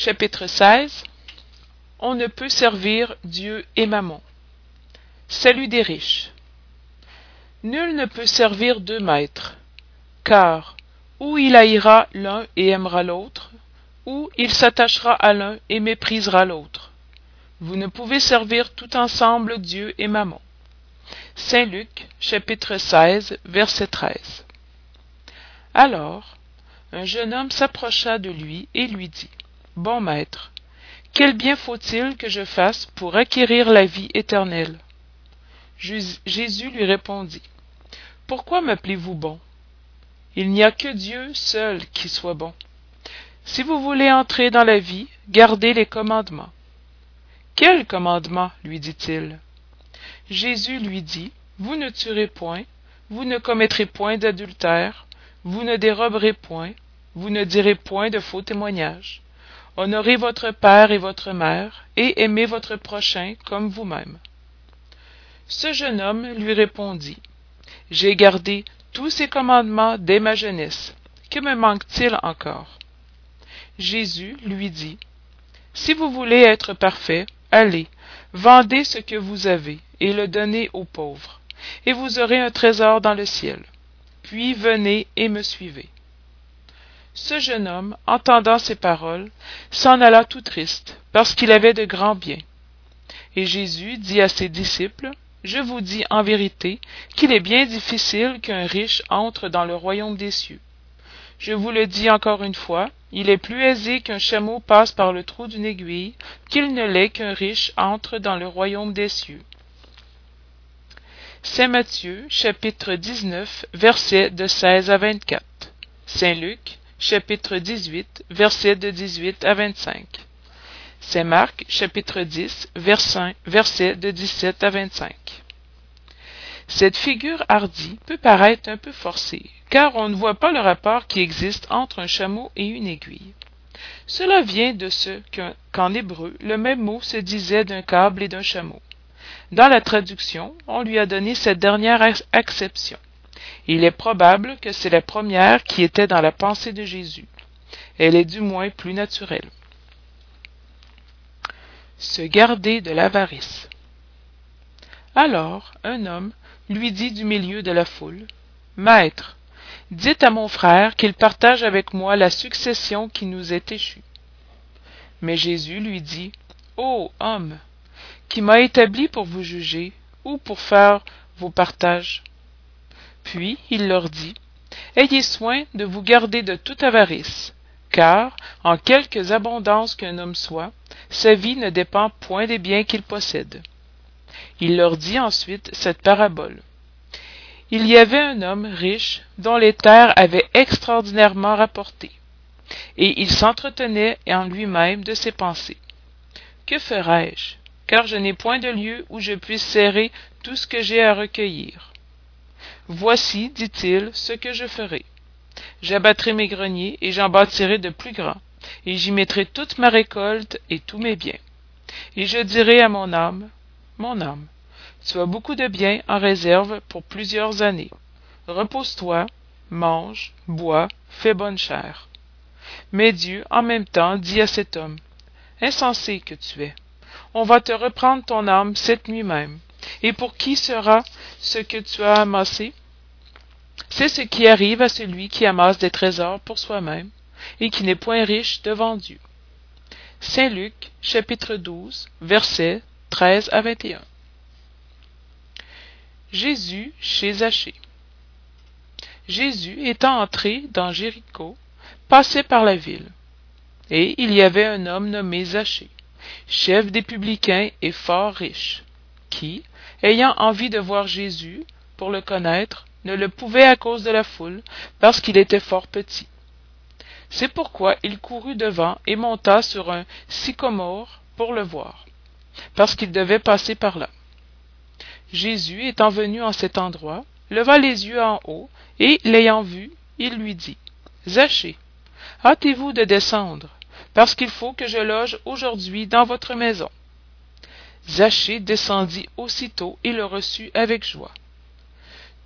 chapitre 16 On ne peut servir Dieu et Mammon. Salut des riches. Nul ne peut servir deux maîtres, car ou il haïra l'un et aimera l'autre, ou il s'attachera à l'un et méprisera l'autre. Vous ne pouvez servir tout ensemble Dieu et Mammon. Saint Luc, chapitre 16, verset 13. Alors, un jeune homme s'approcha de lui et lui dit Bon maître, quel bien faut-il que je fasse pour acquérir la vie éternelle? Jésus lui répondit Pourquoi m'appelez-vous bon? Il n'y a que Dieu seul qui soit bon. Si vous voulez entrer dans la vie, gardez les commandements. Quels commandements? lui dit-il. Jésus lui dit Vous ne tuerez point, vous ne commettrez point d'adultère, vous ne déroberez point, vous ne direz point de faux témoignages. Honorez votre père et votre mère, et aimez votre prochain comme vous-même. Ce jeune homme lui répondit J'ai gardé tous ces commandements dès ma jeunesse. Que me manque-t-il encore? Jésus lui dit Si vous voulez être parfait, allez, vendez ce que vous avez, et le donnez aux pauvres, et vous aurez un trésor dans le ciel. Puis venez et me suivez. Ce jeune homme, entendant ces paroles, s'en alla tout triste, parce qu'il avait de grands biens. Et Jésus dit à ses disciples, Je vous dis en vérité qu'il est bien difficile qu'un riche entre dans le royaume des cieux. Je vous le dis encore une fois, il est plus aisé qu'un chameau passe par le trou d'une aiguille qu'il ne l'est qu'un riche entre dans le royaume des cieux. Saint Matthieu, chapitre 19, versets de 16 à 24. Saint Luc, chapitre 18, versets de 18 à 25. Saint Marc, chapitre 10, versets de 17 à 25. Cette figure hardie peut paraître un peu forcée, car on ne voit pas le rapport qui existe entre un chameau et une aiguille. Cela vient de ce qu'en hébreu le même mot se disait d'un câble et d'un chameau. Dans la traduction, on lui a donné cette dernière acception. Il est probable que c'est la première qui était dans la pensée de Jésus. Elle est du moins plus naturelle. Se garder de l'avarice. Alors un homme lui dit du milieu de la foule, Maître, dites à mon frère qu'il partage avec moi la succession qui nous est échue. Mais Jésus lui dit, Ô homme, qui m'a établi pour vous juger ou pour faire vos partages puis il leur dit ayez soin de vous garder de toute avarice car en quelque abondance qu'un homme soit sa vie ne dépend point des biens qu'il possède il leur dit ensuite cette parabole il y avait un homme riche dont les terres avaient extraordinairement rapporté et il s'entretenait en lui-même de ses pensées. Que ferai-je car je n'ai point de lieu où je puisse serrer tout ce que j'ai à recueillir Voici, dit-il, ce que je ferai. J'abattrai mes greniers, et j'en bâtirai de plus grands, et j'y mettrai toute ma récolte et tous mes biens. Et je dirai à mon âme, Mon âme, tu as beaucoup de biens en réserve pour plusieurs années. Repose-toi, mange, bois, fais bonne chère. Mais Dieu, en même temps, dit à cet homme, Insensé que tu es, on va te reprendre ton âme cette nuit même. Et pour qui sera ce que tu as amassé? C'est ce qui arrive à celui qui amasse des trésors pour soi-même et qui n'est point riche devant Dieu. Saint Luc, chapitre 12, versets 13 à 21. Jésus chez Zachée. Jésus étant entré dans Jéricho, passait par la ville. Et il y avait un homme nommé Zachée, chef des publicains et fort riche qui, ayant envie de voir Jésus, pour le connaître, ne le pouvait à cause de la foule, parce qu'il était fort petit. C'est pourquoi il courut devant et monta sur un sycomore pour le voir, parce qu'il devait passer par là. Jésus, étant venu en cet endroit, leva les yeux en haut, et, l'ayant vu, il lui dit, Zachée, hâtez-vous de descendre, parce qu'il faut que je loge aujourd'hui dans votre maison. Zachée descendit aussitôt et le reçut avec joie.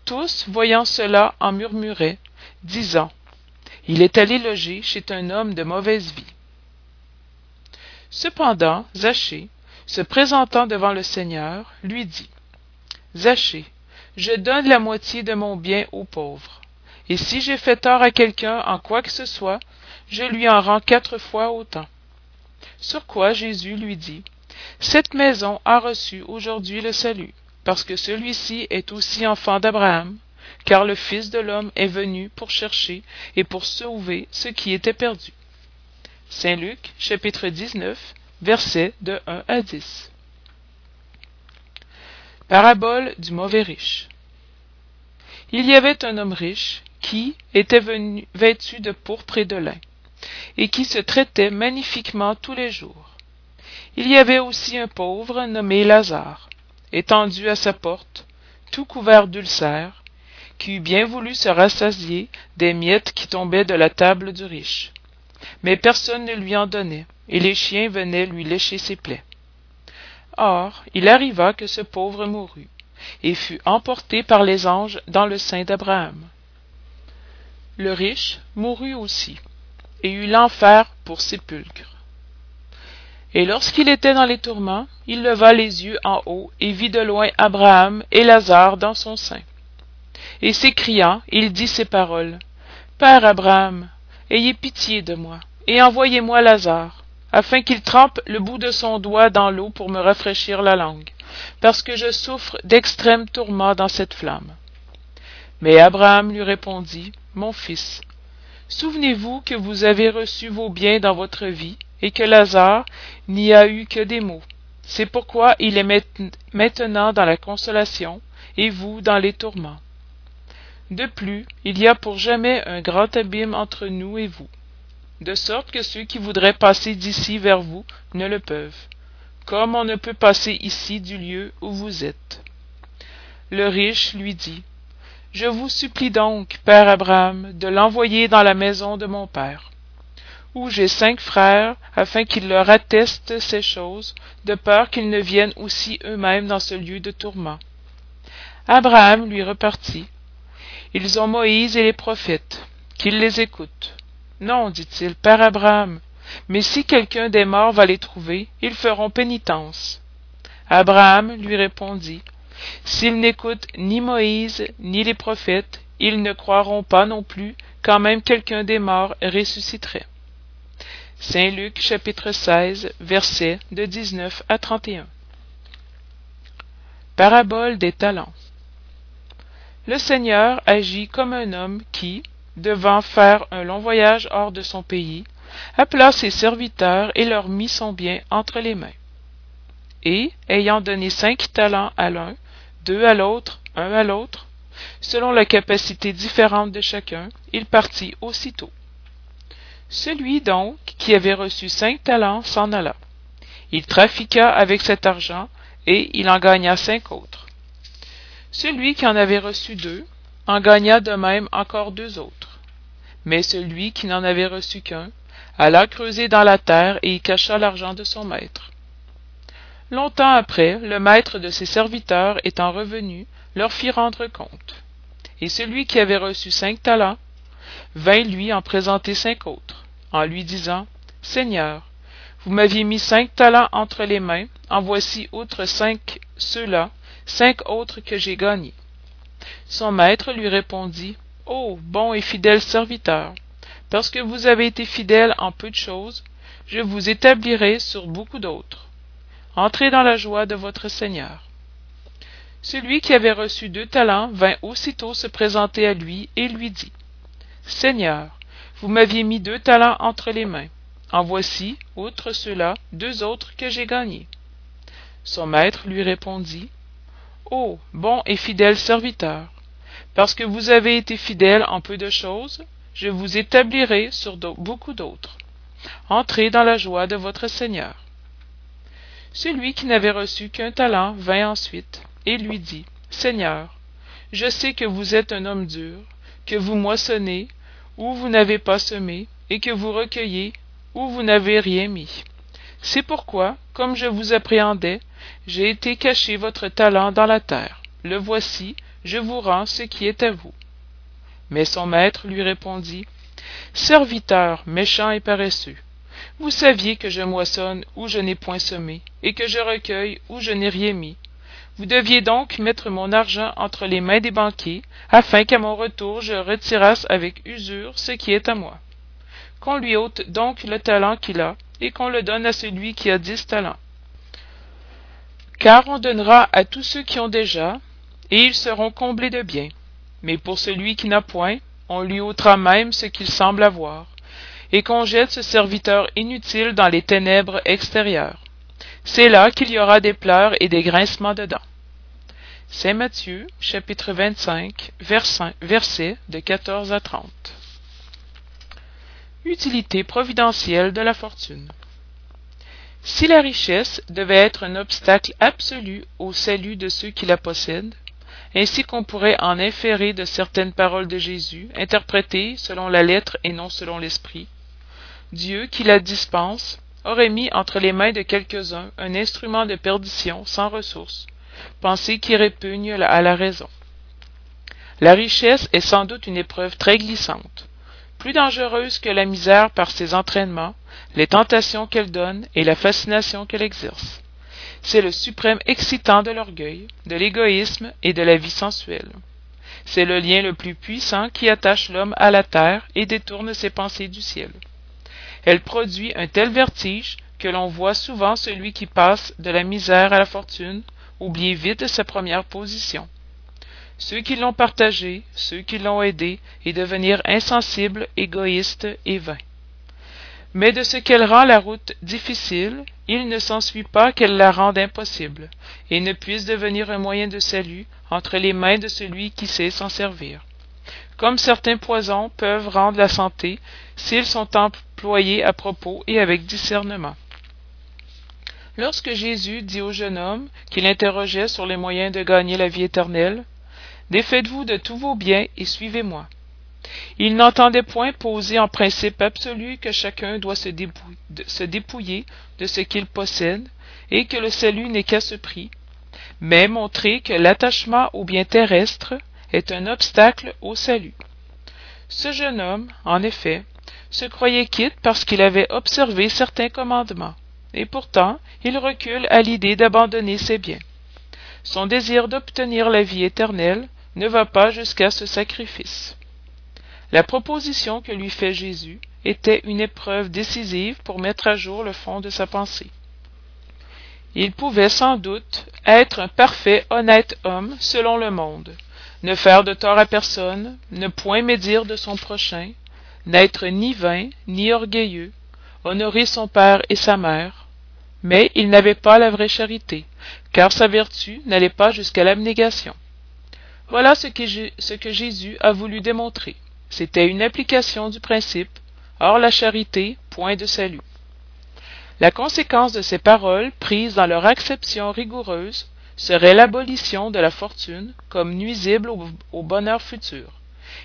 Tous, voyant cela, en murmuraient, disant Il est allé loger chez un homme de mauvaise vie. cependant zachée se présentant devant le seigneur lui dit zachée je donne la moitié de mon bien aux pauvres. Et si j'ai fait tort à quelqu'un en quoi que ce soit je lui en rends quatre fois autant. Sur quoi jésus lui dit cette maison a reçu aujourd'hui le salut parce que celui-ci est aussi enfant d'abraham car le fils de l'homme est venu pour chercher et pour sauver ce qui était perdu. Saint luc chapitre 19 versets de 1 à 10 parabole du mauvais riche. Il y avait un homme riche qui était venu vêtu de pourpre et de lin et qui se traitait magnifiquement tous les jours. Il y avait aussi un pauvre nommé lazare étendu à sa porte tout couvert d'ulcères qui eût bien voulu se rassasier des miettes qui tombaient de la table du riche. Mais personne ne lui en donnait et les chiens venaient lui lécher ses plaies. Or il arriva que ce pauvre mourut et fut emporté par les anges dans le sein d'abraham. Le riche mourut aussi et eut l'enfer pour sépulcre et lorsqu'il était dans les tourments il leva les yeux en haut et vit de loin abraham et lazare dans son sein. Et s'écriant il dit ces paroles. Père abraham ayez pitié de moi et envoyez-moi lazare afin qu'il trempe le bout de son doigt dans l'eau pour me rafraîchir la langue parce que je souffre d'extrêmes tourments dans cette flamme. Mais abraham lui répondit mon fils souvenez-vous que vous avez reçu vos biens dans votre vie et que lazare n'y a eu que des maux. C'est pourquoi il est maintenant dans la consolation et vous dans les tourments. De plus il y a pour jamais un grand abîme entre nous et vous de sorte que ceux qui voudraient passer d'ici vers vous ne le peuvent comme on ne peut passer ici du lieu où vous êtes. Le riche lui dit je vous supplie donc père abraham de l'envoyer dans la maison de mon père où j'ai cinq frères afin qu'ils leur attestent ces choses de peur qu'ils ne viennent aussi eux-mêmes dans ce lieu de tourment. Abraham lui repartit. Ils ont moïse et les prophètes qu'ils les écoutent. Non dit-il père abraham mais si quelqu'un des morts va les trouver ils feront pénitence. Abraham lui répondit s'ils n'écoutent ni moïse ni les prophètes ils ne croiront pas non plus quand même quelqu'un des morts ressusciterait saint luc chapitre 16 versets de 19 à 31 parabole des talents. Le seigneur agit comme un homme qui devant faire un long voyage hors de son pays appela ses serviteurs et leur mit son bien entre les mains. Et ayant donné cinq talents à l'un deux à l'autre un à l'autre selon la capacité différente de chacun il partit aussitôt celui donc qui avait reçu cinq talents s'en alla. Il trafiqua avec cet argent et il en gagna cinq autres. Celui qui en avait reçu deux en gagna de même encore deux autres. Mais celui qui n'en avait reçu qu'un alla creuser dans la terre et y cacha l'argent de son maître. Longtemps après le maître de ses serviteurs étant revenu leur fit rendre compte. Et celui qui avait reçu cinq talents vint lui en présenter cinq autres en lui disant seigneur vous m'aviez mis cinq talents entre les mains en voici outre cinq ceux-là cinq autres que j'ai gagnés. Son maître lui répondit ô bon et fidèle serviteur parce que vous avez été fidèle en peu de choses je vous établirai sur beaucoup d'autres. Entrez dans la joie de votre seigneur. Celui qui avait reçu deux talents vint aussitôt se présenter à lui et lui dit seigneur vous m'aviez mis deux talents entre les mains. En voici outre ceux-là deux autres que j'ai gagnés. Son maître lui répondit ô bon et fidèle serviteur parce que vous avez été fidèle en peu de choses je vous établirai sur beaucoup d'autres. Entrez dans la joie de votre seigneur celui qui n'avait reçu qu'un talent vint ensuite et lui dit seigneur je sais que vous êtes un homme dur que vous moissonnez où vous n'avez pas semé et que vous recueillez où vous n'avez rien mis. C'est pourquoi comme je vous appréhendais j'ai été cacher votre talent dans la terre. Le voici je vous rends ce qui est à vous. Mais son maître lui répondit serviteur méchant et paresseux Vous saviez que je moissonne où je n'ai point semé, et que je recueille où je n'ai rien mis. Vous deviez donc mettre mon argent entre les mains des banquiers, afin qu'à mon retour je retirasse avec usure ce qui est à moi. Qu'on lui ôte donc le talent qu'il a, et qu'on le donne à celui qui a dix talents. Car on donnera à tous ceux qui ont déjà, et ils seront comblés de biens. Mais pour celui qui n'a point, on lui ôtera même ce qu'il semble avoir, et qu'on jette ce serviteur inutile dans les ténèbres extérieures c'est là qu'il y aura des pleurs et des grincements de dents. Saint Matthieu, chapitre 25, versets de 14 à 30. Utilité providentielle de la fortune. Si la richesse devait être un obstacle absolu au salut de ceux qui la possèdent, ainsi qu'on pourrait en inférer de certaines paroles de Jésus, interprétées selon la lettre et non selon l'esprit, Dieu qui la dispense aurait mis entre les mains de quelques-uns un instrument de perdition sans ressources, pensée qui répugne à la raison. La richesse est sans doute une épreuve très glissante, plus dangereuse que la misère par ses entraînements, les tentations qu'elle donne et la fascination qu'elle exerce. C'est le suprême excitant de l'orgueil, de l'égoïsme et de la vie sensuelle. C'est le lien le plus puissant qui attache l'homme à la terre et détourne ses pensées du ciel. Elle produit un tel vertige que l'on voit souvent celui qui passe de la misère à la fortune oublier vite sa première position. Ceux qui l'ont partagé, ceux qui l'ont aidé, et devenir insensibles, égoïstes et vains. Mais de ce qu'elle rend la route difficile, il ne s'ensuit pas qu'elle la rende impossible, et ne puisse devenir un moyen de salut entre les mains de celui qui sait s'en servir comme certains poisons peuvent rendre la santé s'ils sont à propos et avec discernement. Lorsque Jésus dit au jeune homme qui l'interrogeait sur les moyens de gagner la vie éternelle, Défaites-vous de tous vos biens et suivez-moi. Il n'entendait point poser en principe absolu que chacun doit se, se dépouiller de ce qu'il possède et que le salut n'est qu'à ce prix, mais montrer que l'attachement aux biens terrestres est un obstacle au salut. Ce jeune homme, en effet, se croyait quitte parce qu'il avait observé certains commandements, et pourtant il recule à l'idée d'abandonner ses biens. Son désir d'obtenir la vie éternelle ne va pas jusqu'à ce sacrifice. La proposition que lui fait Jésus était une épreuve décisive pour mettre à jour le fond de sa pensée. Il pouvait sans doute être un parfait honnête homme selon le monde, ne faire de tort à personne, ne point médire de son prochain, n'être ni vain, ni orgueilleux, honorer son père et sa mère. Mais il n'avait pas la vraie charité, car sa vertu n'allait pas jusqu'à l'abnégation. Voilà ce que, Jésus a voulu démontrer. C'était une application du principe, hors la charité, point de salut. La conséquence de ces paroles, prises dans leur acception rigoureuse, serait l'abolition de la fortune comme nuisible au, bonheur futur,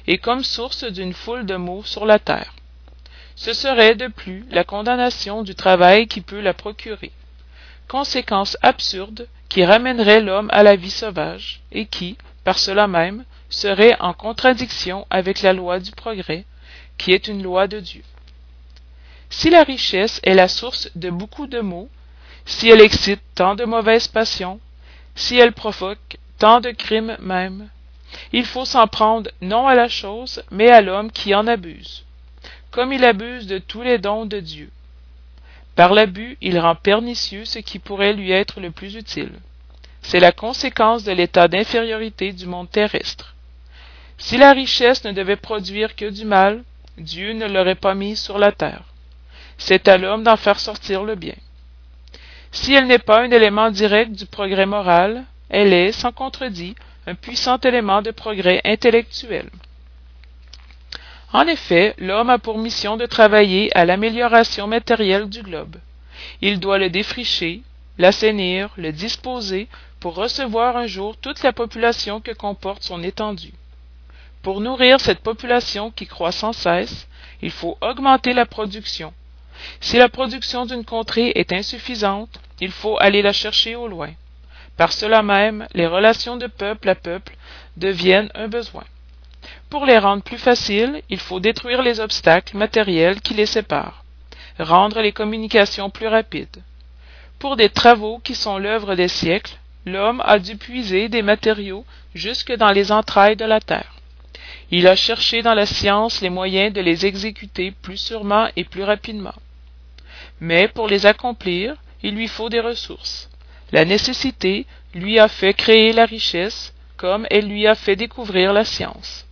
et comme source d'une foule de maux sur la terre. Ce serait de plus la condamnation du travail qui peut la procurer, conséquence absurde qui ramènerait l'homme à la vie sauvage, et qui, par cela même, serait en contradiction avec la loi du progrès, qui est une loi de Dieu. Si la richesse est la source de beaucoup de maux, si elle excite tant de mauvaises passions, si elle provoque tant de crimes même. Il faut s'en prendre non à la chose, mais à l'homme qui en abuse, comme il abuse de tous les dons de Dieu. Par l'abus, il rend pernicieux ce qui pourrait lui être le plus utile. C'est la conséquence de l'état d'infériorité du monde terrestre. Si la richesse ne devait produire que du mal, Dieu ne l'aurait pas mise sur la terre. C'est à l'homme d'en faire sortir le bien. Si elle n'est pas un élément direct du progrès moral, elle est, sans contredit, un puissant élément de progrès intellectuel. En effet, l'homme a pour mission de travailler à l'amélioration matérielle du globe. Il doit le défricher, l'assainir, le disposer pour recevoir un jour toute la population que comporte son étendue. Pour nourrir cette population qui croît sans cesse, il faut augmenter la production. Si la production d'une contrée est insuffisante, il faut aller la chercher au loin. Par cela même, les relations de peuple à peuple deviennent un besoin. Pour les rendre plus faciles, il faut détruire les obstacles matériels qui les séparent. rendre les communications plus rapides. Pour des travaux qui sont l'œuvre des siècles, l'homme a dû puiser des matériaux jusque dans les entrailles de la terre. Il a cherché dans la science les moyens de les exécuter plus sûrement et plus rapidement. Mais pour les accomplir, il lui faut des ressources. La nécessité lui a fait créer la richesse, comme elle lui a fait découvrir la science.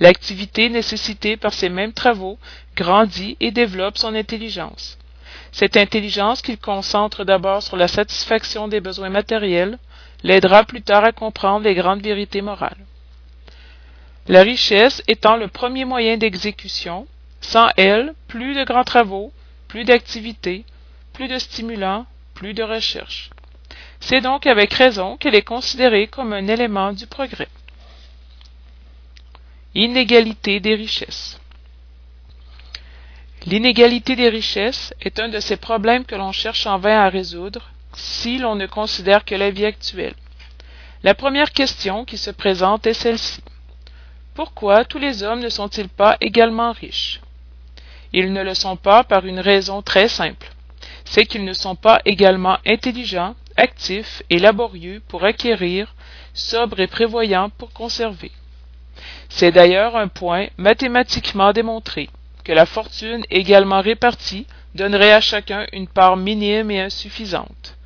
L'activité nécessitée par ces mêmes travaux grandit et développe son intelligence. Cette intelligence qu'il concentre d'abord sur la satisfaction des besoins matériels l'aidera plus tard à comprendre les grandes vérités morales. La richesse étant le premier moyen d'exécution, sans elle, plus de grands travaux, plus d'activités, plus de stimulants, plus de recherche. C'est donc avec raison qu'elle est considérée comme un élément du progrès. Inégalité des richesses. L'inégalité des richesses est un de ces problèmes que l'on cherche en vain à résoudre si l'on ne considère que la vie actuelle. La première question qui se présente est celle-ci. Pourquoi tous les hommes ne sont-ils pas également riches? Ils ne le sont pas par une raison très simple. C'est qu'ils ne sont pas également intelligents, actifs et laborieux pour acquérir, sobres et prévoyants pour conserver. C'est d'ailleurs un point mathématiquement démontré que la fortune également répartie donnerait à chacun une part minime et insuffisante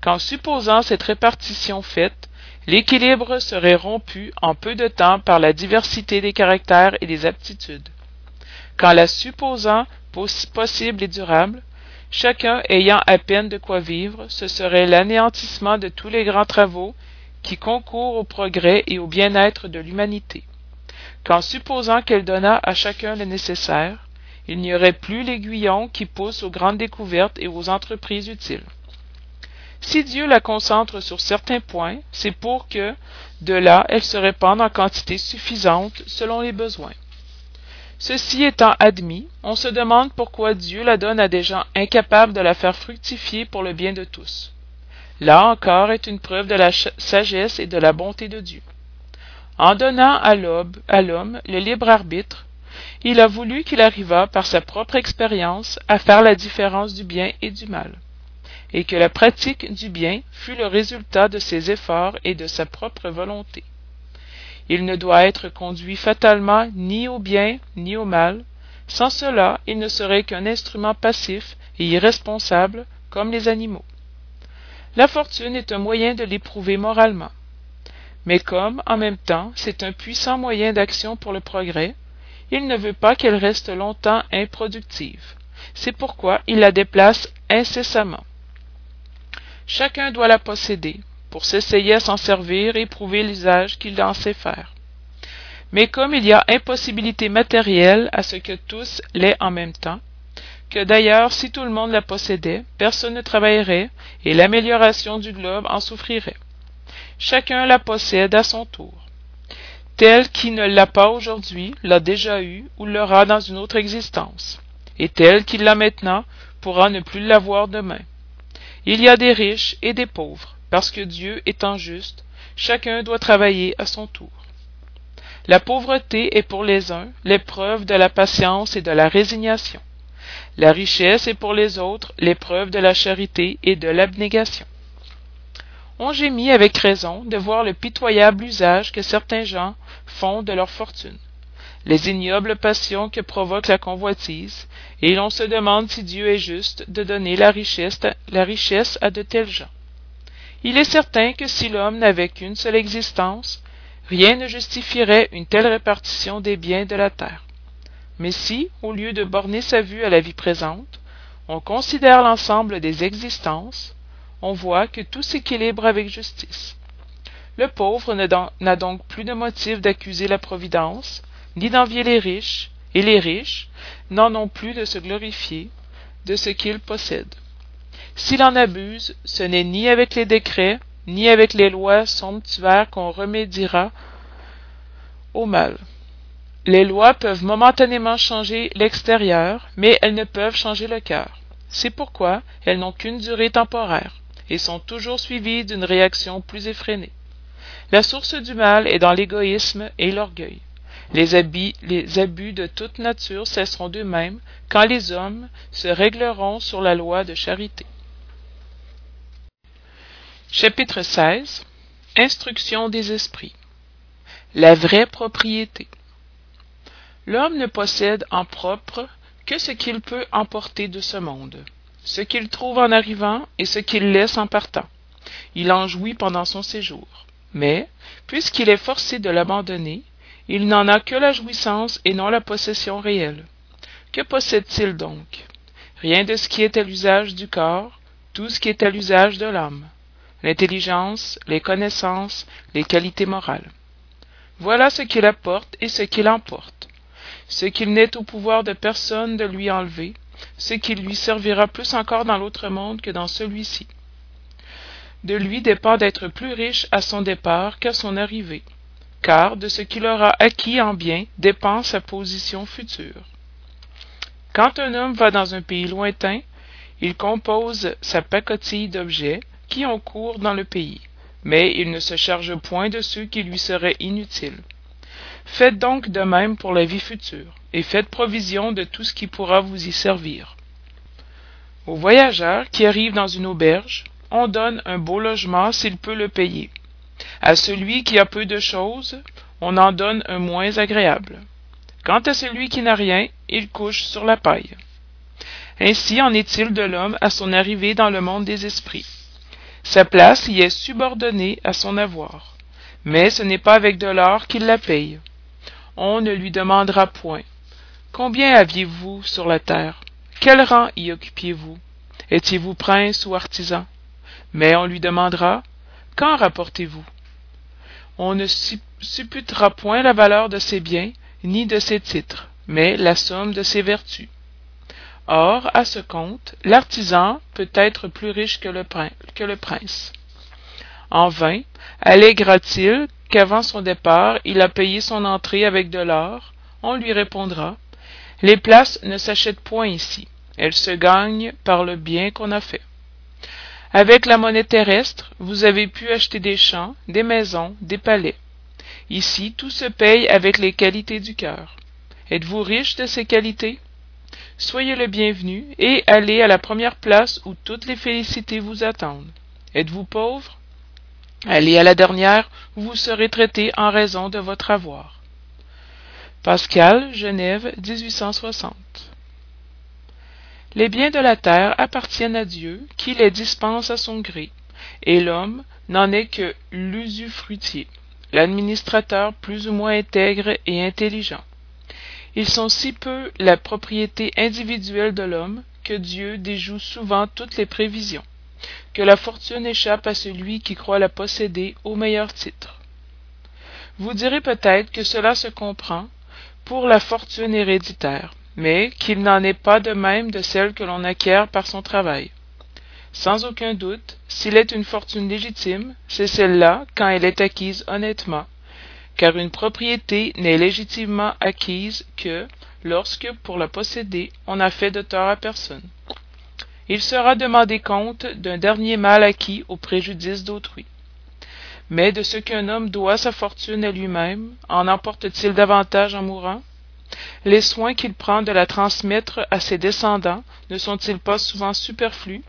qu'en supposant cette répartition faite, l'équilibre serait rompu en peu de temps par la diversité des caractères et des aptitudes. Qu'en la supposant possible et durable, chacun ayant à peine de quoi vivre, ce serait l'anéantissement de tous les grands travaux qui concourent au progrès et au bien-être de l'humanité. Qu'en supposant qu'elle donnât à chacun le nécessaire, il n'y aurait plus l'aiguillon qui pousse aux grandes découvertes et aux entreprises utiles. Si Dieu la concentre sur certains points, c'est pour que, de là, elle se répande en quantité suffisante selon les besoins. Ceci étant admis, on se demande pourquoi Dieu la donne à des gens incapables de la faire fructifier pour le bien de tous. Là encore est une preuve de la sagesse et de la bonté de Dieu. En donnant à l'homme le libre arbitre, il a voulu qu'il arrivât par sa propre expérience à faire la différence du bien et du mal et que la pratique du bien fût le résultat de ses efforts et de sa propre volonté. Il ne doit être conduit fatalement ni au bien ni au mal, sans cela il ne serait qu'un instrument passif et irresponsable comme les animaux. La fortune est un moyen de l'éprouver moralement. Mais comme, en même temps, c'est un puissant moyen d'action pour le progrès, il ne veut pas qu'elle reste longtemps improductive. C'est pourquoi il la déplace incessamment. Chacun doit la posséder, pour s'essayer à s'en servir et prouver l'usage qu'il en sait faire. Mais comme il y a impossibilité matérielle à ce que tous l'aient en même temps, que d'ailleurs si tout le monde la possédait, personne ne travaillerait et l'amélioration du globe en souffrirait. Chacun la possède à son tour. Tel qui ne l'a pas aujourd'hui l'a déjà eu ou l'aura dans une autre existence, et tel qui l'a maintenant pourra ne plus l'avoir demain. Il y a des riches et des pauvres, parce que Dieu étant juste, chacun doit travailler à son tour. La pauvreté est pour les uns l'épreuve de la patience et de la résignation. La richesse est pour les autres l'épreuve de la charité et de l'abnégation. On gémit avec raison de voir le pitoyable usage que certains gens font de leur fortune les ignobles passions que provoque la convoitise, et l'on se demande si Dieu est juste de donner la richesse, la richesse à de tels gens. Il est certain que si l'homme n'avait qu'une seule existence, rien ne justifierait une telle répartition des biens de la terre. Mais si, au lieu de borner sa vue à la vie présente, on considère l'ensemble des existences, on voit que tout s'équilibre avec justice. Le pauvre n'a donc plus de motif d'accuser la Providence, ni d'envier les riches, et les riches n'en ont plus de se glorifier de ce qu'ils possèdent. S'il en abuse, ce n'est ni avec les décrets, ni avec les lois somptuaires qu'on remédiera au mal. Les lois peuvent momentanément changer l'extérieur, mais elles ne peuvent changer le cœur. C'est pourquoi elles n'ont qu'une durée temporaire, et sont toujours suivies d'une réaction plus effrénée. La source du mal est dans l'égoïsme et l'orgueil. Les, les abus de toute nature cesseront d'eux-mêmes quand les hommes se régleront sur la loi de charité. Chapitre 16 Instruction des esprits La vraie propriété L'homme ne possède en propre que ce qu'il peut emporter de ce monde, ce qu'il trouve en arrivant et ce qu'il laisse en partant. Il en jouit pendant son séjour. Mais, puisqu'il est forcé de l'abandonner, il n'en a que la jouissance et non la possession réelle. Que possède-t-il donc? Rien de ce qui est à l'usage du corps, tout ce qui est à l'usage de l'âme. L'intelligence, les connaissances, les qualités morales. Voilà ce qu'il apporte et ce qu'il emporte. Ce qu'il n'est au pouvoir de personne de lui enlever, ce qui lui servira plus encore dans l'autre monde que dans celui-ci. De lui dépend d'être plus riche à son départ qu'à son arrivée car de ce qu'il aura acquis en bien dépend sa position future. Quand un homme va dans un pays lointain, il compose sa pacotille d'objets qui ont cours dans le pays, mais il ne se charge point de ceux qui lui seraient inutiles. Faites donc de même pour la vie future, et faites provision de tout ce qui pourra vous y servir. Au voyageur qui arrive dans une auberge, on donne un beau logement s'il peut le payer, à celui qui a peu de choses, on en donne un moins agréable. Quant à celui qui n'a rien, il couche sur la paille. Ainsi en est-il de l'homme à son arrivée dans le monde des esprits. Sa place y est subordonnée à son avoir. Mais ce n'est pas avec de l'or qu'il la paye. On ne lui demandera point. Combien aviez-vous sur la terre? Quel rang y occupiez-vous? Étiez-vous prince ou artisan? Mais on lui demandera Qu'en rapportez-vous? on ne supputera point la valeur de ses biens, ni de ses titres, mais la somme de ses vertus. Or, à ce compte, l'artisan peut être plus riche que le, prince. En vain, alléguera-t-il qu'avant son départ, il a payé son entrée avec de l'or, on lui répondra Les places ne s'achètent point ici, elles se gagnent par le bien qu'on a fait. Avec la monnaie terrestre, vous avez pu acheter des champs, des maisons, des palais. Ici, tout se paye avec les qualités du cœur. Êtes-vous riche de ces qualités? Soyez le bienvenu et allez à la première place où toutes les félicités vous attendent. Êtes-vous pauvre? Allez à la dernière où vous serez traité en raison de votre avoir. Pascal, Genève, 1860. Les biens de la terre appartiennent à Dieu, qui les dispense à son gré, et l'homme n'en est que l'usufruitier, l'administrateur plus ou moins intègre et intelligent. Ils sont si peu la propriété individuelle de l'homme que Dieu déjoue souvent toutes les prévisions, que la fortune échappe à celui qui croit la posséder au meilleur titre. Vous direz peut-être que cela se comprend pour la fortune héréditaire, mais qu'il n'en est pas de même de celle que l'on acquiert par son travail. Sans aucun doute, s'il est une fortune légitime, c'est celle-là quand elle est acquise honnêtement, car une propriété n'est légitimement acquise que lorsque, pour la posséder, on n'a fait de tort à personne. Il sera demandé compte d'un dernier mal acquis au préjudice d'autrui. Mais de ce qu'un homme doit sa fortune à lui-même, en emporte-t-il davantage en mourant? Les soins qu'il prend de la transmettre à ses descendants ne sont-ils pas souvent superflus?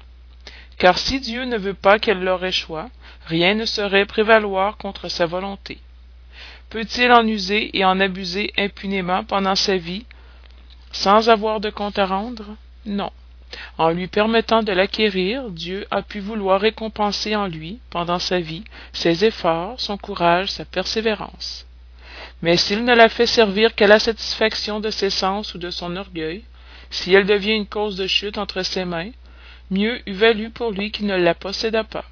Car si Dieu ne veut pas qu'elle leur échoie, rien ne saurait prévaloir contre sa volonté. Peut-il en user et en abuser impunément pendant sa vie, sans avoir de compte à rendre? Non. En lui permettant de l'acquérir, Dieu a pu vouloir récompenser en lui, pendant sa vie, ses efforts, son courage, sa persévérance. Mais s'il ne la fait servir qu'à la satisfaction de ses sens ou de son orgueil, si elle devient une cause de chute entre ses mains, mieux eût valu pour lui qu'il ne la possédât pas.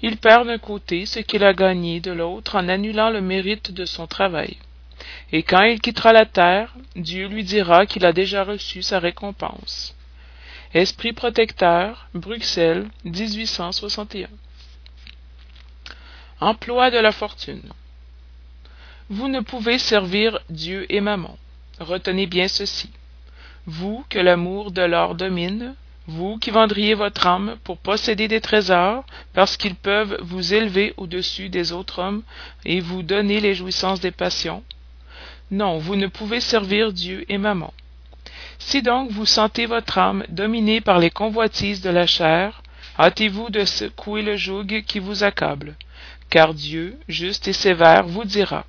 Il perd d'un côté ce qu'il a gagné de l'autre en annulant le mérite de son travail. Et quand il quittera la terre, Dieu lui dira qu'il a déjà reçu sa récompense. Esprit protecteur, Bruxelles, 1861. Emploi de la fortune. Vous ne pouvez servir Dieu et Maman. Retenez bien ceci. Vous que l'amour de l'or domine, vous qui vendriez votre âme pour posséder des trésors, parce qu'ils peuvent vous élever au-dessus des autres hommes et vous donner les jouissances des passions, Non, vous ne pouvez servir Dieu et maman. Si donc vous sentez votre âme dominée par les convoitises de la chair, hâtez-vous de secouer le joug qui vous accable, car Dieu, juste et sévère, vous dira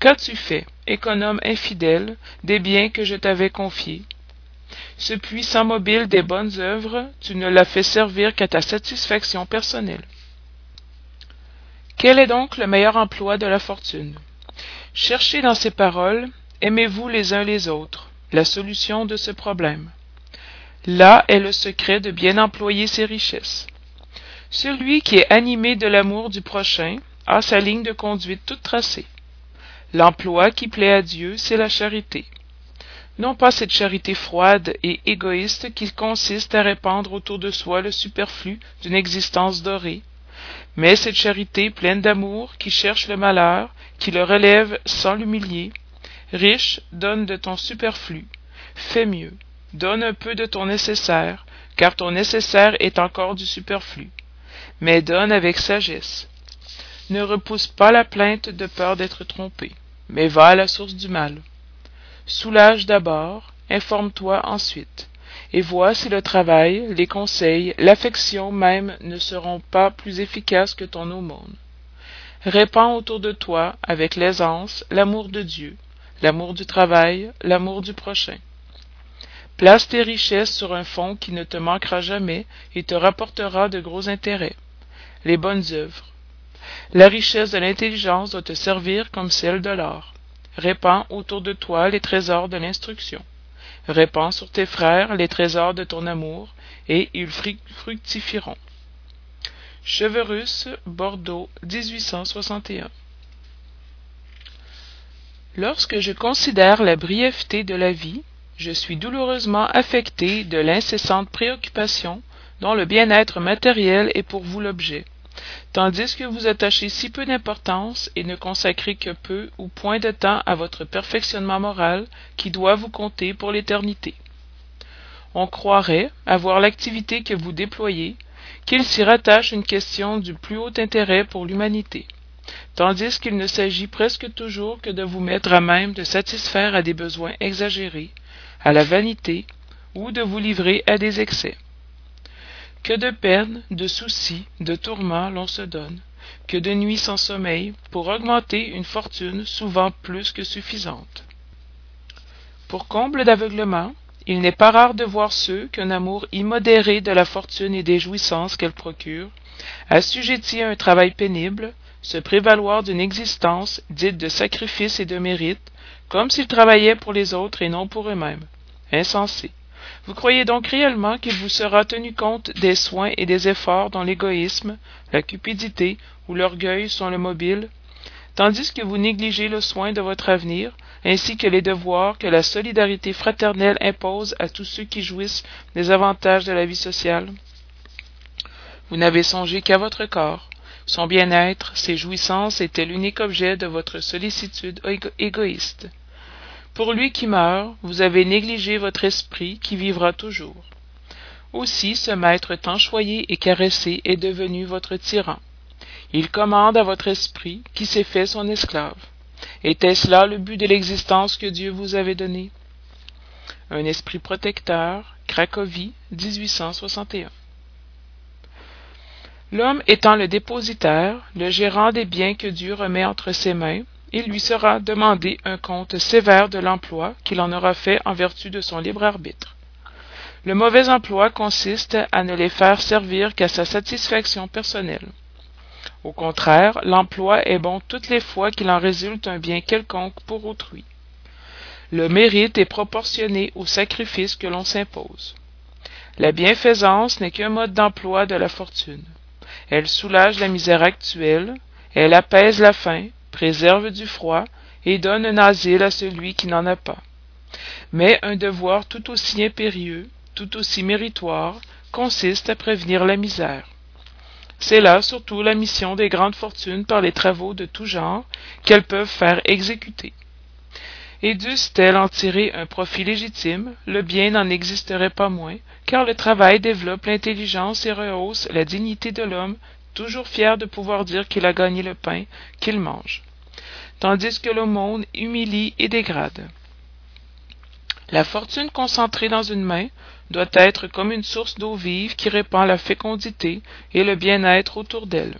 Qu'as-tu fait, économe infidèle, des biens que je t'avais confiés? Ce puissant mobile des bonnes œuvres, tu ne l'as fait servir qu'à ta satisfaction personnelle. Quel est donc le meilleur emploi de la fortune? Cherchez dans ces paroles, aimez-vous les uns les autres, la solution de ce problème. Là est le secret de bien employer ses richesses. Celui qui est animé de l'amour du prochain a sa ligne de conduite toute tracée. L'emploi qui plaît à Dieu, c'est la charité. Non pas cette charité froide et égoïste qui consiste à répandre autour de soi le superflu d'une existence dorée, mais cette charité pleine d'amour qui cherche le malheur, qui le relève sans l'humilier. Riche, donne de ton superflu. Fais mieux. Donne un peu de ton nécessaire, car ton nécessaire est encore du superflu. Mais donne avec sagesse. Ne repousse pas la plainte de peur d'être trompé mais va à la source du mal. Soulage d'abord, informe-toi ensuite, et vois si le travail, les conseils, l'affection même ne seront pas plus efficaces que ton aumône. Répands autour de toi, avec l'aisance, l'amour de Dieu, l'amour du travail, l'amour du prochain. Place tes richesses sur un fond qui ne te manquera jamais et te rapportera de gros intérêts, les bonnes œuvres, la richesse de l'intelligence doit te servir comme celle de l'or. Répands autour de toi les trésors de l'instruction. Répands sur tes frères les trésors de ton amour, et ils fructifieront. Cheverus, Bordeaux, 1861. Lorsque je considère la brièveté de la vie, je suis douloureusement affecté de l'incessante préoccupation dont le bien-être matériel est pour vous l'objet tandis que vous attachez si peu d'importance et ne consacrez que peu ou point de temps à votre perfectionnement moral qui doit vous compter pour l'éternité. On croirait, à voir l'activité que vous déployez, qu'il s'y rattache une question du plus haut intérêt pour l'humanité, tandis qu'il ne s'agit presque toujours que de vous mettre à même de satisfaire à des besoins exagérés, à la vanité, ou de vous livrer à des excès. Que de peines, de soucis, de tourments l'on se donne, que de nuits sans sommeil, pour augmenter une fortune souvent plus que suffisante. Pour comble d'aveuglement, il n'est pas rare de voir ceux qu'un amour immodéré de la fortune et des jouissances qu'elle procure, assujettis à un travail pénible, se prévaloir d'une existence dite de sacrifice et de mérite, comme s'ils travaillaient pour les autres et non pour eux-mêmes. Insensés. Vous croyez donc réellement qu'il vous sera tenu compte des soins et des efforts dont l'égoïsme, la cupidité ou l'orgueil sont le mobile, tandis que vous négligez le soin de votre avenir, ainsi que les devoirs que la solidarité fraternelle impose à tous ceux qui jouissent des avantages de la vie sociale? Vous n'avez songé qu'à votre corps. Son bien-être, ses jouissances étaient l'unique objet de votre sollicitude égoïste. Pour lui qui meurt, vous avez négligé votre esprit qui vivra toujours. Aussi ce maître tant choyé et caressé est devenu votre tyran. Il commande à votre esprit qui s'est fait son esclave. Était-ce là le but de l'existence que Dieu vous avait donnée? Un esprit protecteur, Cracovie, 1861. L'homme étant le dépositaire, le gérant des biens que Dieu remet entre ses mains, il lui sera demandé un compte sévère de l'emploi qu'il en aura fait en vertu de son libre arbitre. Le mauvais emploi consiste à ne les faire servir qu'à sa satisfaction personnelle. Au contraire, l'emploi est bon toutes les fois qu'il en résulte un bien quelconque pour autrui. Le mérite est proportionné au sacrifice que l'on s'impose. La bienfaisance n'est qu'un mode d'emploi de la fortune. Elle soulage la misère actuelle, elle apaise la faim, préserve du froid et donne un asile à celui qui n'en a pas. Mais un devoir tout aussi impérieux, tout aussi méritoire, consiste à prévenir la misère. C'est là surtout la mission des grandes fortunes par les travaux de tout genre qu'elles peuvent faire exécuter. Et dussent-elles en tirer un profit légitime, le bien n'en existerait pas moins, car le travail développe l'intelligence et rehausse la dignité de l'homme toujours fier de pouvoir dire qu'il a gagné le pain qu'il mange. tandis que le monde humilie et dégrade. La fortune concentrée dans une main doit être comme une source d'eau vive qui répand la fécondité et le bien-être autour d'elle.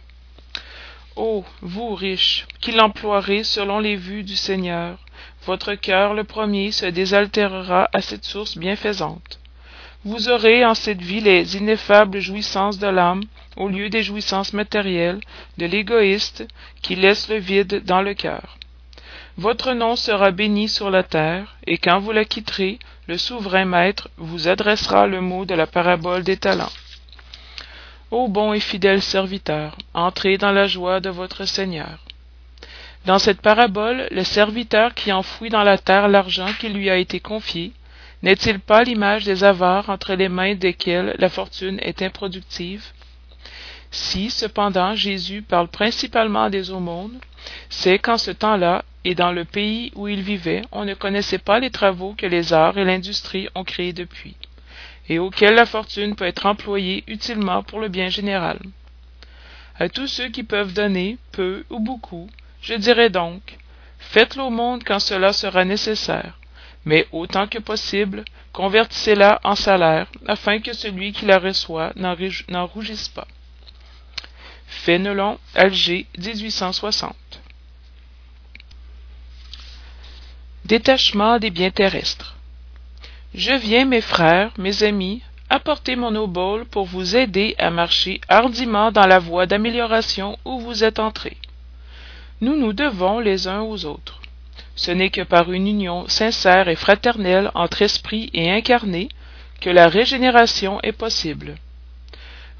Ô vous riches, qui l'emploierez selon les vues du Seigneur, votre cœur le premier se désaltérera à cette source bienfaisante. Vous aurez en cette vie les ineffables jouissances de l'âme au lieu des jouissances matérielles de l'égoïste qui laisse le vide dans le cœur. Votre nom sera béni sur la terre, et quand vous la quitterez, le souverain maître vous adressera le mot de la parabole des talents. Ô bon et fidèle serviteur, entrez dans la joie de votre Seigneur. Dans cette parabole, le serviteur qui enfouit dans la terre l'argent qui lui a été confié, n'est-il pas l'image des avares entre les mains desquelles la fortune est improductive? Si, cependant, Jésus parle principalement des aumônes, c'est qu'en ce temps-là, et dans le pays où il vivait, on ne connaissait pas les travaux que les arts et l'industrie ont créés depuis et auquel la fortune peut être employée utilement pour le bien général. À tous ceux qui peuvent donner, peu ou beaucoup, je dirais donc, faites-le au monde quand cela sera nécessaire, mais autant que possible, convertissez-la en salaire, afin que celui qui la reçoit n'en rougisse pas. Fénelon, Alger, 1860. Détachement des biens terrestres. Je viens, mes frères, mes amis, apporter mon obole pour vous aider à marcher hardiment dans la voie d'amélioration où vous êtes entrés. Nous nous devons les uns aux autres. Ce n'est que par une union sincère et fraternelle entre esprit et incarné que la régénération est possible.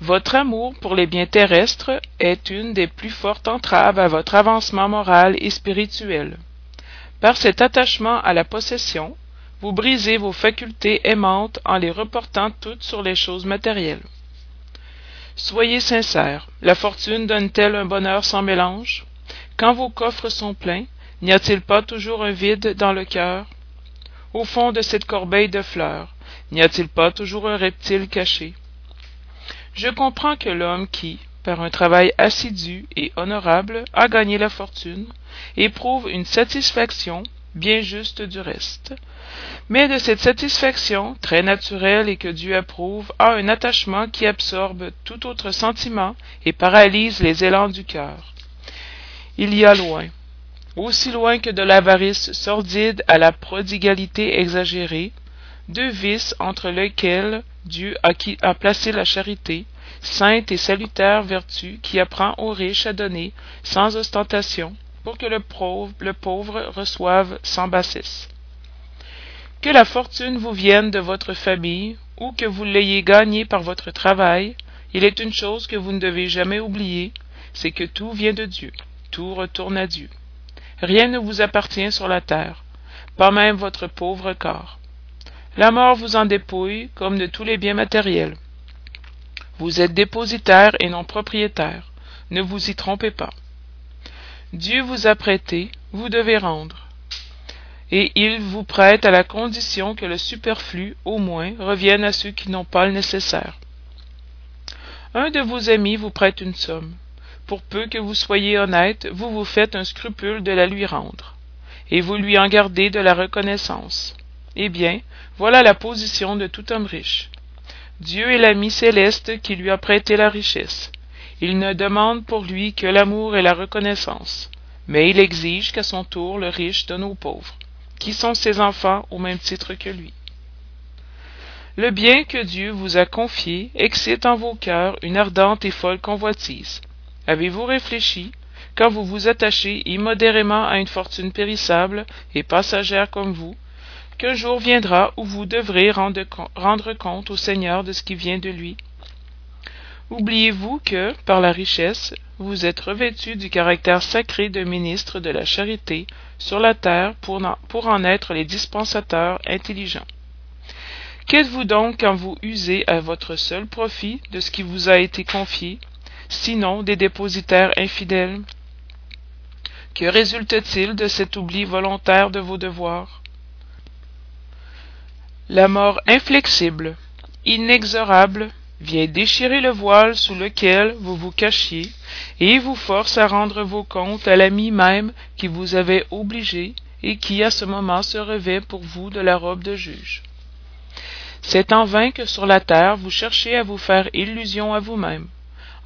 Votre amour pour les biens terrestres est une des plus fortes entraves à votre avancement moral et spirituel. Par cet attachement à la possession, vous brisez vos facultés aimantes en les reportant toutes sur les choses matérielles. Soyez sincères, la fortune donne-t-elle un bonheur sans mélange? Quand vos coffres sont pleins, n'y a-t-il pas toujours un vide dans le cœur? Au fond de cette corbeille de fleurs, n'y a-t-il pas toujours un reptile caché? Je comprends que l'homme qui, par un travail assidu et honorable, a gagné la fortune, éprouve une satisfaction, bien juste du reste, mais de cette satisfaction, très naturelle et que Dieu approuve, a un attachement qui absorbe tout autre sentiment et paralyse les élans du cœur. Il y a loin, aussi loin que de l'avarice sordide à la prodigalité exagérée, deux vices entre lesquels Dieu a, a placé la charité, sainte et salutaire vertu qui apprend aux riches à donner sans ostentation, pour que le pauvre reçoive sans bassesse. Que la fortune vous vienne de votre famille, ou que vous l'ayez gagnée par votre travail, il est une chose que vous ne devez jamais oublier, c'est que tout vient de Dieu, tout retourne à Dieu. Rien ne vous appartient sur la terre, pas même votre pauvre corps. La mort vous en dépouille comme de tous les biens matériels. Vous êtes dépositaire et non propriétaire. Ne vous y trompez pas. Dieu vous a prêté, vous devez rendre et il vous prête à la condition que le superflu, au moins, revienne à ceux qui n'ont pas le nécessaire. Un de vos amis vous prête une somme. Pour peu que vous soyez honnête, vous vous faites un scrupule de la lui rendre, et vous lui en gardez de la reconnaissance. Eh bien, voilà la position de tout homme riche. Dieu est l'ami céleste qui lui a prêté la richesse. Il ne demande pour lui que l'amour et la reconnaissance, mais il exige qu'à son tour le riche donne aux pauvres qui sont ses enfants au même titre que lui. Le bien que Dieu vous a confié excite en vos cœurs une ardente et folle convoitise. Avez-vous réfléchi, quand vous vous attachez immodérément à une fortune périssable et passagère comme vous, qu'un jour viendra où vous devrez rendre, compte au Seigneur de ce qui vient de lui? Oubliez-vous que, par la richesse, vous êtes revêtu du caractère sacré de ministre de la charité sur la terre pour en, être les dispensateurs intelligents. Qu'êtes-vous donc quand vous usez à votre seul profit de ce qui vous a été confié, sinon des dépositaires infidèles? Que résulte-t-il de cet oubli volontaire de vos devoirs? La mort inflexible, inexorable, vient déchirer le voile sous lequel vous vous cachiez, et vous force à rendre vos comptes à l'ami même qui vous avait obligé, et qui à ce moment se revêt pour vous de la robe de juge. C'est en vain que sur la terre vous cherchez à vous faire illusion à vous-même,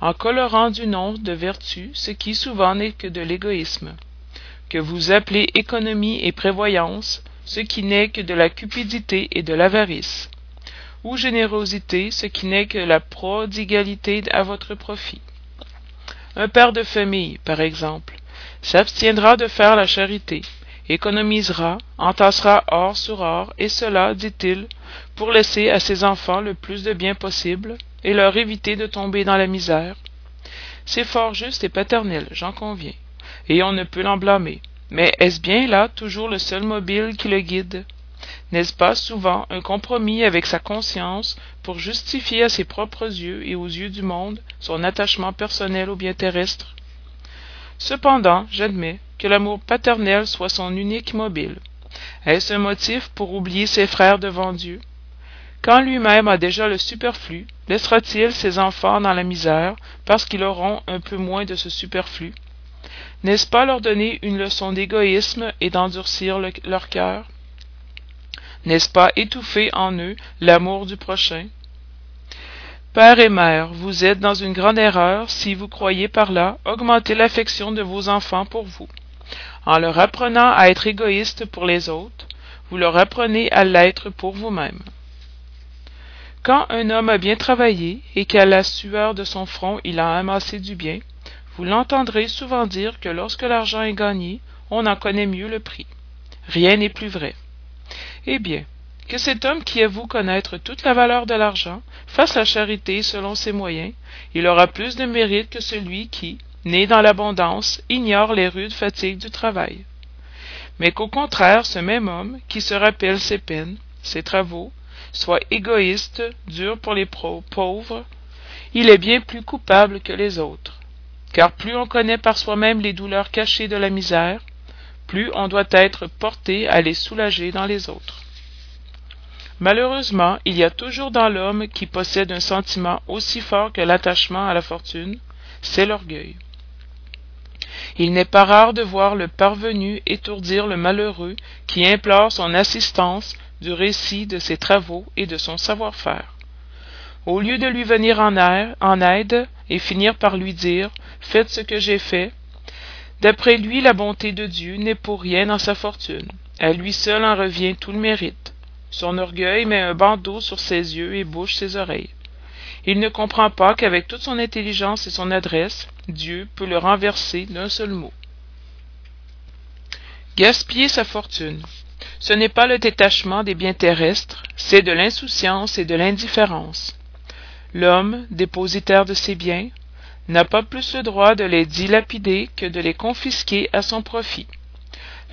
en colorant du nom de vertu ce qui souvent n'est que de l'égoïsme, que vous appelez économie et prévoyance, ce qui n'est que de la cupidité et de l'avarice, ou générosité, ce qui n'est que la prodigalité à votre profit. Un père de famille, par exemple, s'abstiendra de faire la charité, économisera, entassera or sur or, et cela, dit-il, pour laisser à ses enfants le plus de bien possible, et leur éviter de tomber dans la misère. C'est fort juste et paternel, j'en conviens, et on ne peut l'en blâmer. Mais est-ce bien là toujours le seul mobile qui le guide? N'est-ce pas souvent un compromis avec sa conscience pour justifier à ses propres yeux et aux yeux du monde son attachement personnel au bien terrestre? Cependant, j'admets que l'amour paternel soit son unique mobile. Est-ce un motif pour oublier ses frères devant Dieu? Quand lui-même a déjà le superflu, laissera-t-il ses enfants dans la misère parce qu'ils auront un peu moins de ce superflu? N'est-ce pas leur donner une leçon d'égoïsme et d'endurcir leur cœur? N'est-ce pas étouffer en eux l'amour du prochain? Père et mère, vous êtes dans une grande erreur si vous croyez par là augmenter l'affection de vos enfants pour vous. En leur apprenant à être égoïstes pour les autres, vous leur apprenez à l'être pour vous-même. Quand un homme a bien travaillé et qu'à la sueur de son front il a amassé du bien, vous l'entendrez souvent dire que lorsque l'argent est gagné, on en connaît mieux le prix. Rien n'est plus vrai. Eh bien, que cet homme qui avoue connaître toute la valeur de l'argent fasse la charité selon ses moyens, il aura plus de mérite que celui qui, né dans l'abondance, ignore les rudes fatigues du travail. Mais qu'au contraire ce même homme, qui se rappelle ses peines, ses travaux, soit égoïste, dur pour les pauvres, il est bien plus coupable que les autres. Car plus on connaît par soi-même les douleurs cachées de la misère, plus on doit être porté à les soulager dans les autres. Malheureusement, il y a toujours dans l'homme qui possède un sentiment aussi fort que l'attachement à la fortune, c'est l'orgueil. Il n'est pas rare de voir le parvenu étourdir le malheureux qui implore son assistance du récit de ses travaux et de son savoir-faire. Au lieu de lui venir en aide, et finir par lui dire Faites ce que j'ai fait, d'après lui la bonté de Dieu n'est pour rien dans sa fortune. À lui seul en revient tout le mérite. Son orgueil met un bandeau sur ses yeux et bouche ses oreilles. Il ne comprend pas qu'avec toute son intelligence et son adresse, Dieu peut le renverser d'un seul mot. Gaspiller sa fortune. Ce n'est pas le détachement des biens terrestres, c'est de l'insouciance et de l'indifférence. L'homme, dépositaire de ses biens, n'a pas plus le droit de les dilapider que de les confisquer à son profit.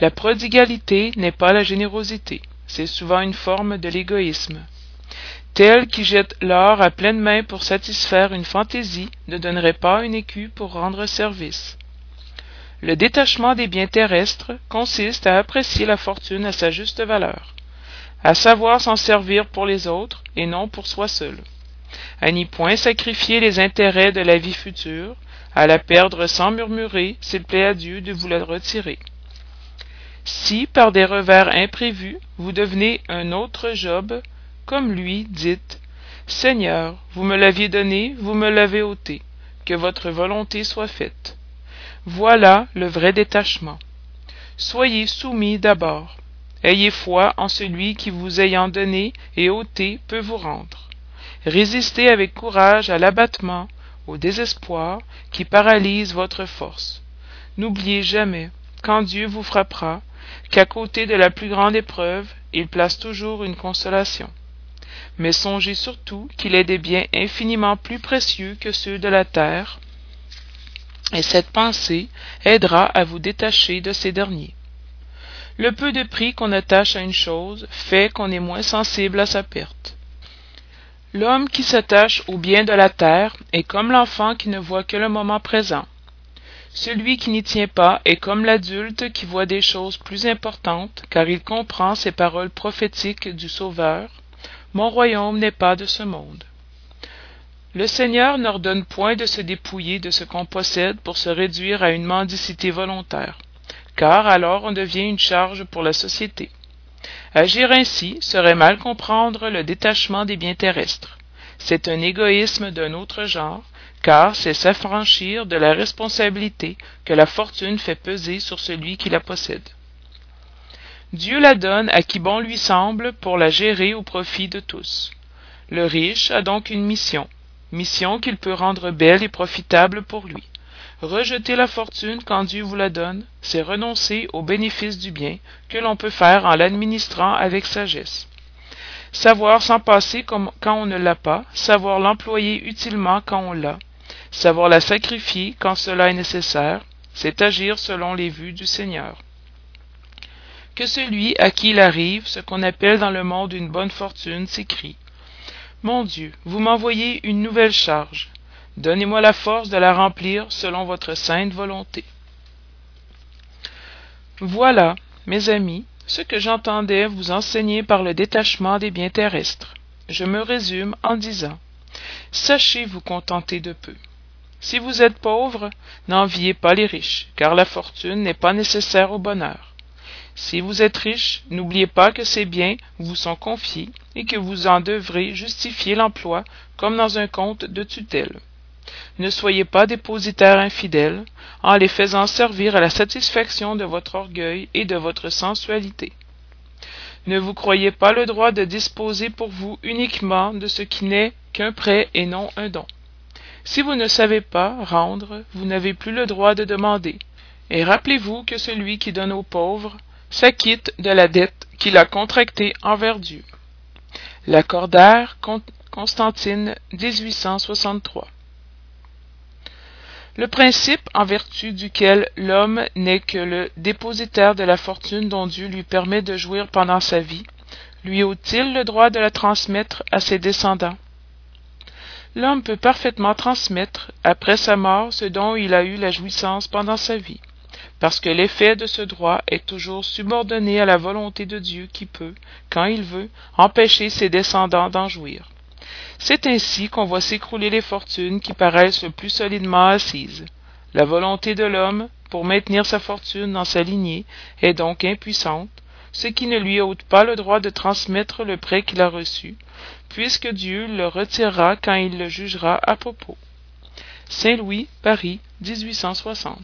La prodigalité n'est pas la générosité, c'est souvent une forme de l'égoïsme. Tel qui jette l'or à pleine main pour satisfaire une fantaisie ne donnerait pas une écu pour rendre service. Le détachement des biens terrestres consiste à apprécier la fortune à sa juste valeur, à savoir s'en servir pour les autres et non pour soi seul, à n'y point sacrifier les intérêts de la vie future, à la perdre sans murmurer s'il plaît à Dieu de vous la retirer. Si, par des revers imprévus, vous devenez un autre Job, comme lui, dites Seigneur, vous me l'aviez donné, vous me l'avez ôté, que votre volonté soit faite. Voilà le vrai détachement. Soyez soumis d'abord. Ayez foi en celui qui vous ayant donné et ôté peut vous rendre. Résistez avec courage à l'abattement, au désespoir qui paralyse votre force. N'oubliez jamais, quand Dieu vous frappera, qu'à côté de la plus grande épreuve, il place toujours une consolation. Mais songez surtout qu'il est des biens infiniment plus précieux que ceux de la terre, et cette pensée aidera à vous détacher de ces derniers. Le peu de prix qu'on attache à une chose fait qu'on est moins sensible à sa perte. L'homme qui s'attache au bien de la terre est comme l'enfant qui ne voit que le moment présent. Celui qui n'y tient pas est comme l'adulte qui voit des choses plus importantes, car il comprend ces paroles prophétiques du Sauveur. Mon royaume n'est pas de ce monde. le seigneur n'ordonne point de se dépouiller de ce qu'on possède pour se réduire à une mendicité volontaire car alors on devient une charge pour la société agir ainsi serait mal comprendre le détachement des biens terrestres. C'est un égoïsme d'un autre genre car c'est s'affranchir de la responsabilité que la fortune fait peser sur celui qui la possède. Dieu la donne à qui bon lui semble pour la gérer au profit de tous. Le riche a donc une mission mission qu'il peut rendre belle et profitable pour lui rejeter la fortune quand dieu vous la donne c'est renoncer au bénéfice du bien que l'on peut faire en l'administrant avec sagesse. Savoir s'en passer quand on ne l'a pas savoir l'employer utilement quand on l'a savoir la sacrifier quand cela est nécessaire c'est agir selon les vues du seigneur. Que celui à qui il arrive ce qu'on appelle dans le monde une bonne fortune s'écrie mon dieu vous m'envoyez une nouvelle charge donnez-moi la force de la remplir selon votre sainte volonté. Voilà mes amis ce que j'entendais vous enseigner par le détachement des biens terrestres. Je me résume en disant sachez vous contenter de peu. Si vous êtes pauvre n'enviez pas les riches car la fortune n'est pas nécessaire au bonheur. Si vous êtes riche n'oubliez pas que ces biens vous sont confiés et que vous en devrez justifier l'emploi comme dans un compte de tutelle ne soyez pas dépositaires infidèles en les faisant servir à la satisfaction de votre orgueil et de votre sensualité ne vous croyez pas le droit de disposer pour vous uniquement de ce qui n'est qu'un prêt et non un don si vous ne savez pas rendre vous n'avez plus le droit de demander et rappelez-vous que celui qui donne aux pauvres s'acquitte de la dette qu'il a contractée envers Dieu. Lacordaire, Constantine, 1863. Le principe en vertu duquel l'homme n'est que le dépositaire de la fortune dont Dieu lui permet de jouir pendant sa vie, lui ôte-t-il le droit de la transmettre à ses descendants? L'homme peut parfaitement transmettre, après sa mort, ce dont il a eu la jouissance pendant sa vie parce que l'effet de ce droit est toujours subordonné à la volonté de Dieu qui peut, quand il veut, empêcher ses descendants d'en jouir. C'est ainsi qu'on voit s'écrouler les fortunes qui paraissent le plus solidement assises. La volonté de l'homme, pour maintenir sa fortune dans sa lignée, est donc impuissante, ce qui ne lui ôte pas le droit de transmettre le prêt qu'il a reçu, puisque Dieu le retirera quand il le jugera à propos. Saint Louis, Paris, 1860.